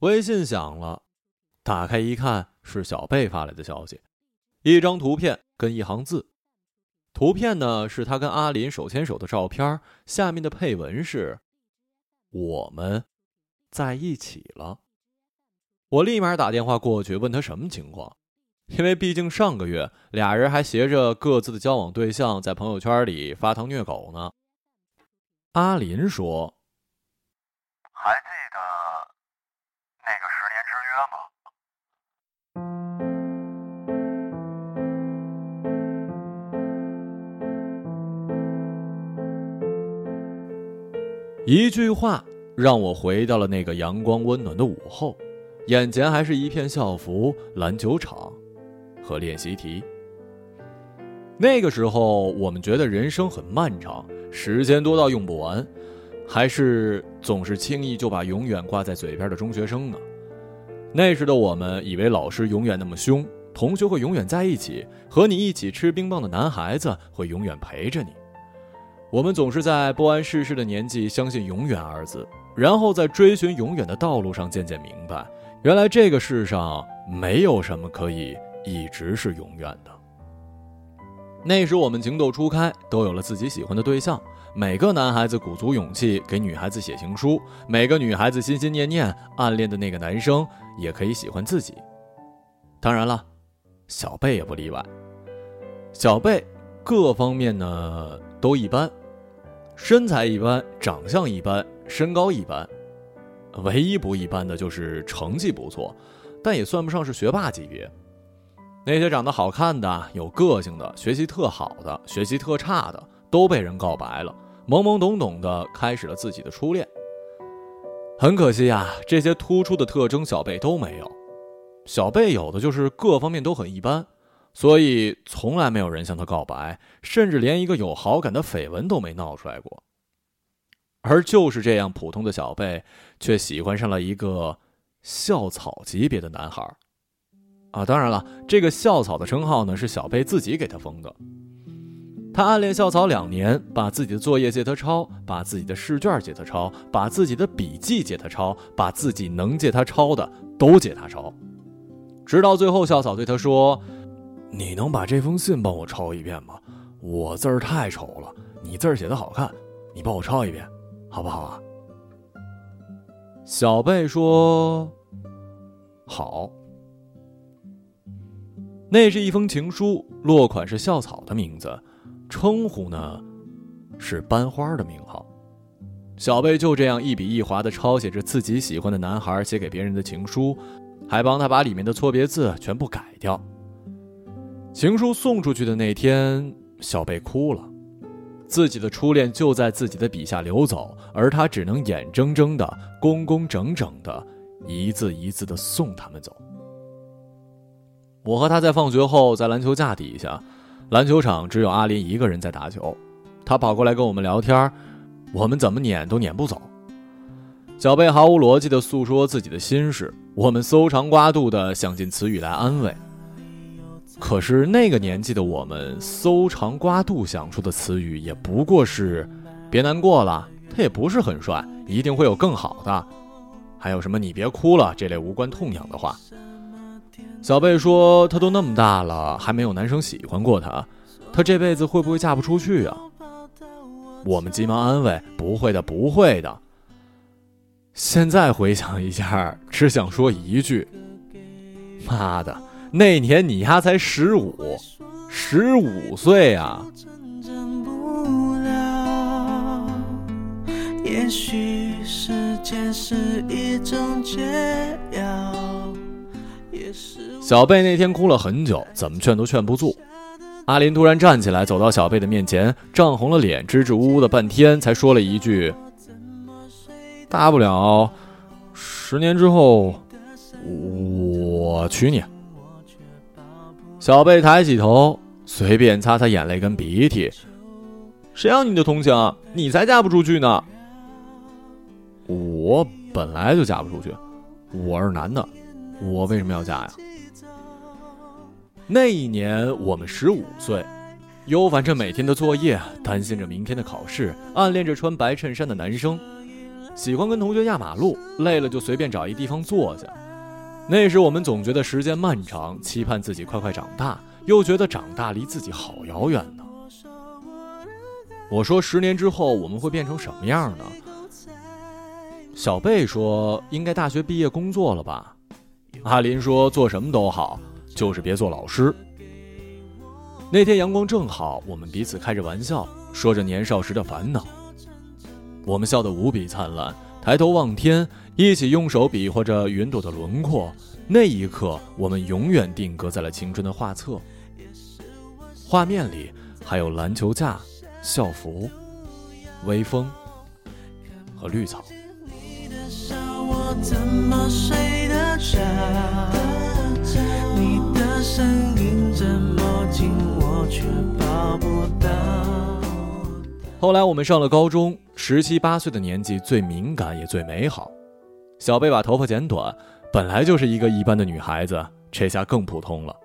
微信响了，打开一看是小贝发来的消息，一张图片跟一行字。图片呢是他跟阿林手牵手的照片，下面的配文是：“我们在一起了。”我立马打电话过去问他什么情况，因为毕竟上个月俩人还携着各自的交往对象在朋友圈里发糖虐狗呢。阿林说：“一句话让我回到了那个阳光温暖的午后，眼前还是一片校服、篮球场和练习题。那个时候，我们觉得人生很漫长，时间多到用不完，还是总是轻易就把永远挂在嘴边的中学生呢。那时的我们以为老师永远那么凶，同学会永远在一起，和你一起吃冰棒的男孩子会永远陪着你。我们总是在不谙世事的年纪相信“永远”二字，然后在追寻永远的道路上渐渐明白，原来这个世上没有什么可以一直是永远的。那时我们情窦初开，都有了自己喜欢的对象。每个男孩子鼓足勇气给女孩子写情书，每个女孩子心心念念暗恋的那个男生也可以喜欢自己。当然了，小贝也不例外。小贝各方面呢都一般。身材一般，长相一般，身高一般，唯一不一般的就是成绩不错，但也算不上是学霸级别。那些长得好看的、有个性的、学习特好的、学习特差的，都被人告白了，懵懵懂懂的开始了自己的初恋。很可惜呀，这些突出的特征小贝都没有。小贝有的就是各方面都很一般。所以，从来没有人向他告白，甚至连一个有好感的绯闻都没闹出来过。而就是这样普通的小贝，却喜欢上了一个校草级别的男孩儿。啊，当然了，这个校草的称号呢，是小贝自己给他封的。他暗恋校草两年，把自己的作业借他抄，把自己的试卷借他抄，把自己的笔记借他抄，把自己能借他抄的都借他抄，直到最后，校草对他说。你能把这封信帮我抄一遍吗？我字儿太丑了，你字儿写的好看，你帮我抄一遍，好不好啊？小贝说：“好。”那是一封情书，落款是校草的名字，称呼呢是班花的名号。小贝就这样一笔一划的抄写着自己喜欢的男孩写给别人的情书，还帮他把里面的错别字全部改掉。情书送出去的那天，小贝哭了。自己的初恋就在自己的笔下流走，而他只能眼睁睁的、工工整整的，一字一字的送他们走。我和他在放学后在篮球架底下，篮球场只有阿林一个人在打球。他跑过来跟我们聊天，我们怎么撵都撵不走。小贝毫无逻辑的诉说自己的心事，我们搜肠刮肚的想尽词语来安慰。可是那个年纪的我们，搜肠刮肚想出的词语也不过是“别难过了”，他也不是很帅，一定会有更好的。还有什么“你别哭了”这类无关痛痒的话。小贝说：“他都那么大了，还没有男生喜欢过他，他这辈子会不会嫁不出去啊？”我们急忙安慰：“不会的，不会的。”现在回想一下，只想说一句：“妈的！”那年你丫才十五，十五岁啊！小贝那天哭了很久，怎么劝都劝不住。阿林突然站起来，走到小贝的面前，涨红了脸，支支吾吾的半天，才说了一句：“大不了十年之后，我娶你。”小贝抬起头，随便擦擦眼泪跟鼻涕。谁要你的同情？你才嫁不出去呢！我本来就嫁不出去，我是男的，我为什么要嫁呀？那一年我们十五岁，忧烦着每天的作业，担心着明天的考试，暗恋着穿白衬衫的男生。喜欢跟同学压马路，累了就随便找一地方坐下。那时我们总觉得时间漫长，期盼自己快快长大，又觉得长大离自己好遥远呢。我说十年之后我们会变成什么样呢？小贝说应该大学毕业工作了吧。阿林说做什么都好，就是别做老师。那天阳光正好，我们彼此开着玩笑，说着年少时的烦恼。我们笑得无比灿烂，抬头望天，一起用手比划着云朵的轮廓。那一刻，我们永远定格在了青春的画册。画面里还有篮球架、校服、微风和绿草。后来我们上了高中，十七八岁的年纪最敏感也最美好。小贝把头发剪短，本来就是一个一般的女孩子，这下更普通了。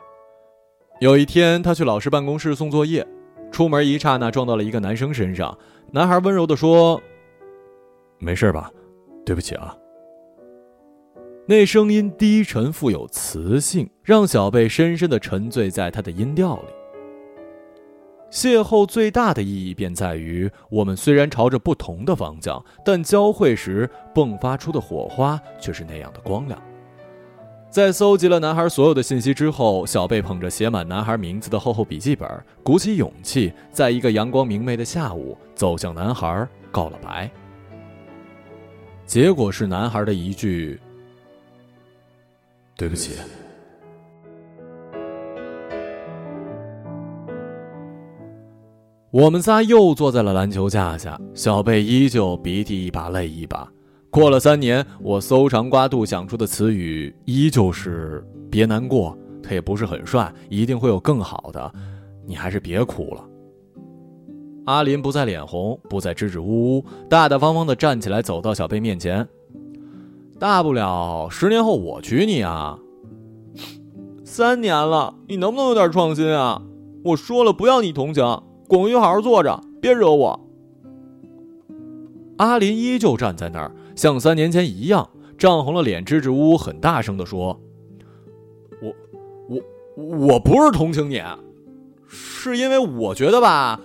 有一天，她去老师办公室送作业，出门一刹那撞到了一个男生身上。男孩温柔地说：“没事吧？对不起啊。”那声音低沉富有磁性，让小贝深深地沉醉在他的音调里。邂逅最大的意义便在于，我们虽然朝着不同的方向，但交汇时迸发出的火花却是那样的光亮。在搜集了男孩所有的信息之后，小贝捧着写满男孩名字的厚厚笔记本，鼓起勇气，在一个阳光明媚的下午，走向男孩告了白。结果是男孩的一句：“对不起。”我们仨又坐在了篮球架下，小贝依旧鼻涕一把泪一把。过了三年，我搜肠刮肚想出的词语依旧是“别难过”，他也不是很帅，一定会有更好的，你还是别哭了。阿林不再脸红，不再支支吾吾，大大方方地站起来，走到小贝面前。大不了十年后我娶你啊！三年了，你能不能有点创新啊？我说了，不要你同情。滚回去，好好坐着，别惹我。阿林依旧站在那儿，像三年前一样，涨红了脸，支支吾吾，很大声的说：“我，我，我不是同情你，是因为我觉得吧，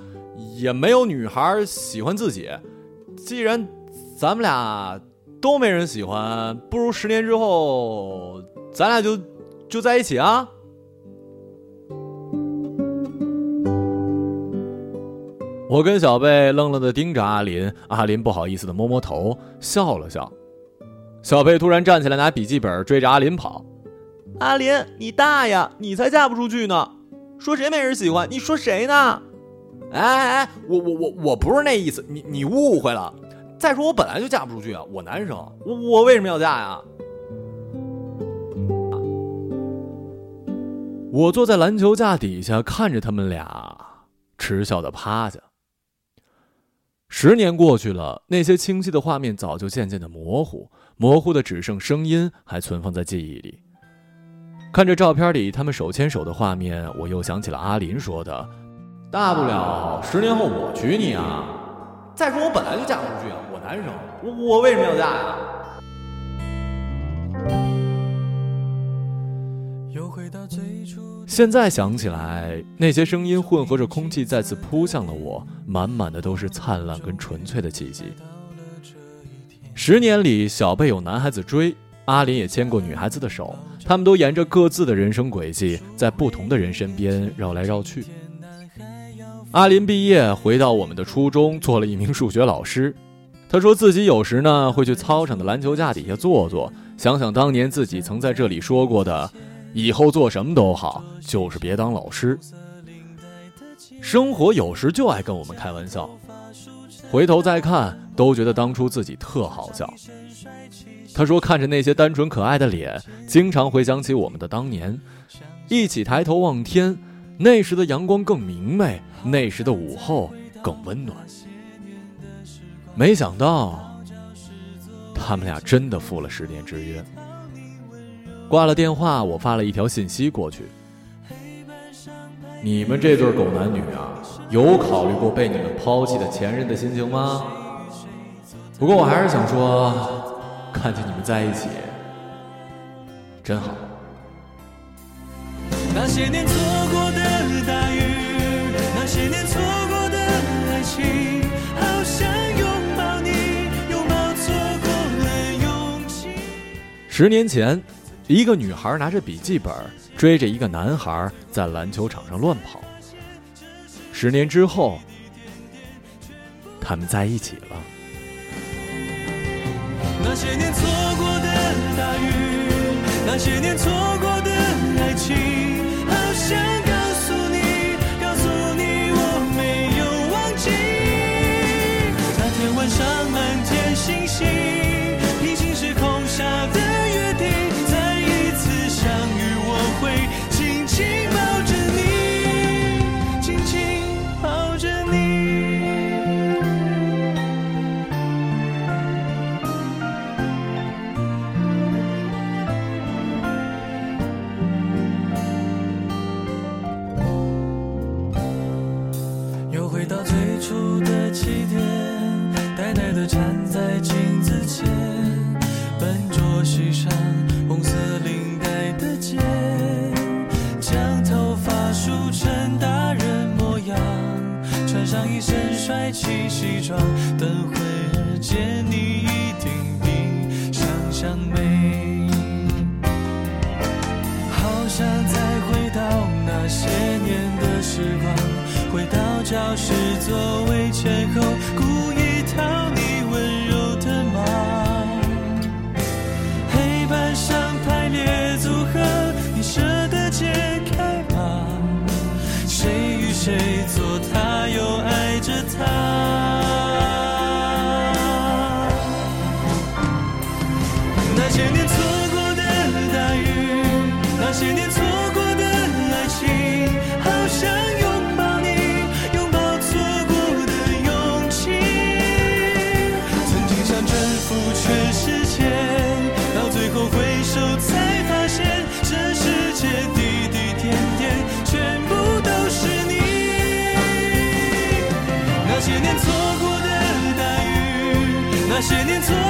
也没有女孩喜欢自己。既然咱们俩都没人喜欢，不如十年之后，咱俩就就在一起啊。”我跟小贝愣愣的盯着阿林，阿林不好意思的摸摸头，笑了笑。小贝突然站起来，拿笔记本追着阿林跑。阿林，你大呀，你才嫁不出去呢！说谁没人喜欢？你说谁呢？哎哎哎，我我我我不是那意思，你你误会了。再说我本来就嫁不出去啊，我男生，我我为什么要嫁呀？我坐在篮球架底下看着他们俩，耻笑的趴下。十年过去了，那些清晰的画面早就渐渐的模糊，模糊的只剩声音还存放在记忆里。看着照片里他们手牵手的画面，我又想起了阿林说的：“大不了十年后我娶你啊！”再说我本来就嫁不出去啊，我男生，我我为什么要嫁呀？现在想起来，那些声音混合着空气再次扑向了我，满满的都是灿烂跟纯粹的气息。十年里，小贝有男孩子追，阿林也牵过女孩子的手，他们都沿着各自的人生轨迹，在不同的人身边绕来绕去。阿林毕业回到我们的初中，做了一名数学老师。他说自己有时呢会去操场的篮球架底下坐坐，想想当年自己曾在这里说过的。以后做什么都好，就是别当老师。生活有时就爱跟我们开玩笑，回头再看，都觉得当初自己特好笑。他说：“看着那些单纯可爱的脸，经常回想起我们的当年。一起抬头望天，那时的阳光更明媚，那时的午后更温暖。没想到，他们俩真的赴了十年之约。”挂了电话，我发了一条信息过去。你们这对狗男女啊，有考虑过被你们抛弃的前任的心情吗？不过我还是想说，看见你们在一起，真好。那些年错过的大雨，那些年错过的爱情，好想拥抱你，拥抱错过了勇气。十年前，一个女孩拿着笔记本追着一个男孩在篮球场上乱跑。十年之后，他们在一起了。那些年错过的大雨，那些年错初的起点，呆呆地站在镜子前，笨拙系上红色领带的结，将头发梳成大人模样，穿上一身帅气西装，室座位前后，故意讨你温柔的骂。黑板上排列组合，你舍得解开吗？谁与谁做他，又爱着他？那些年错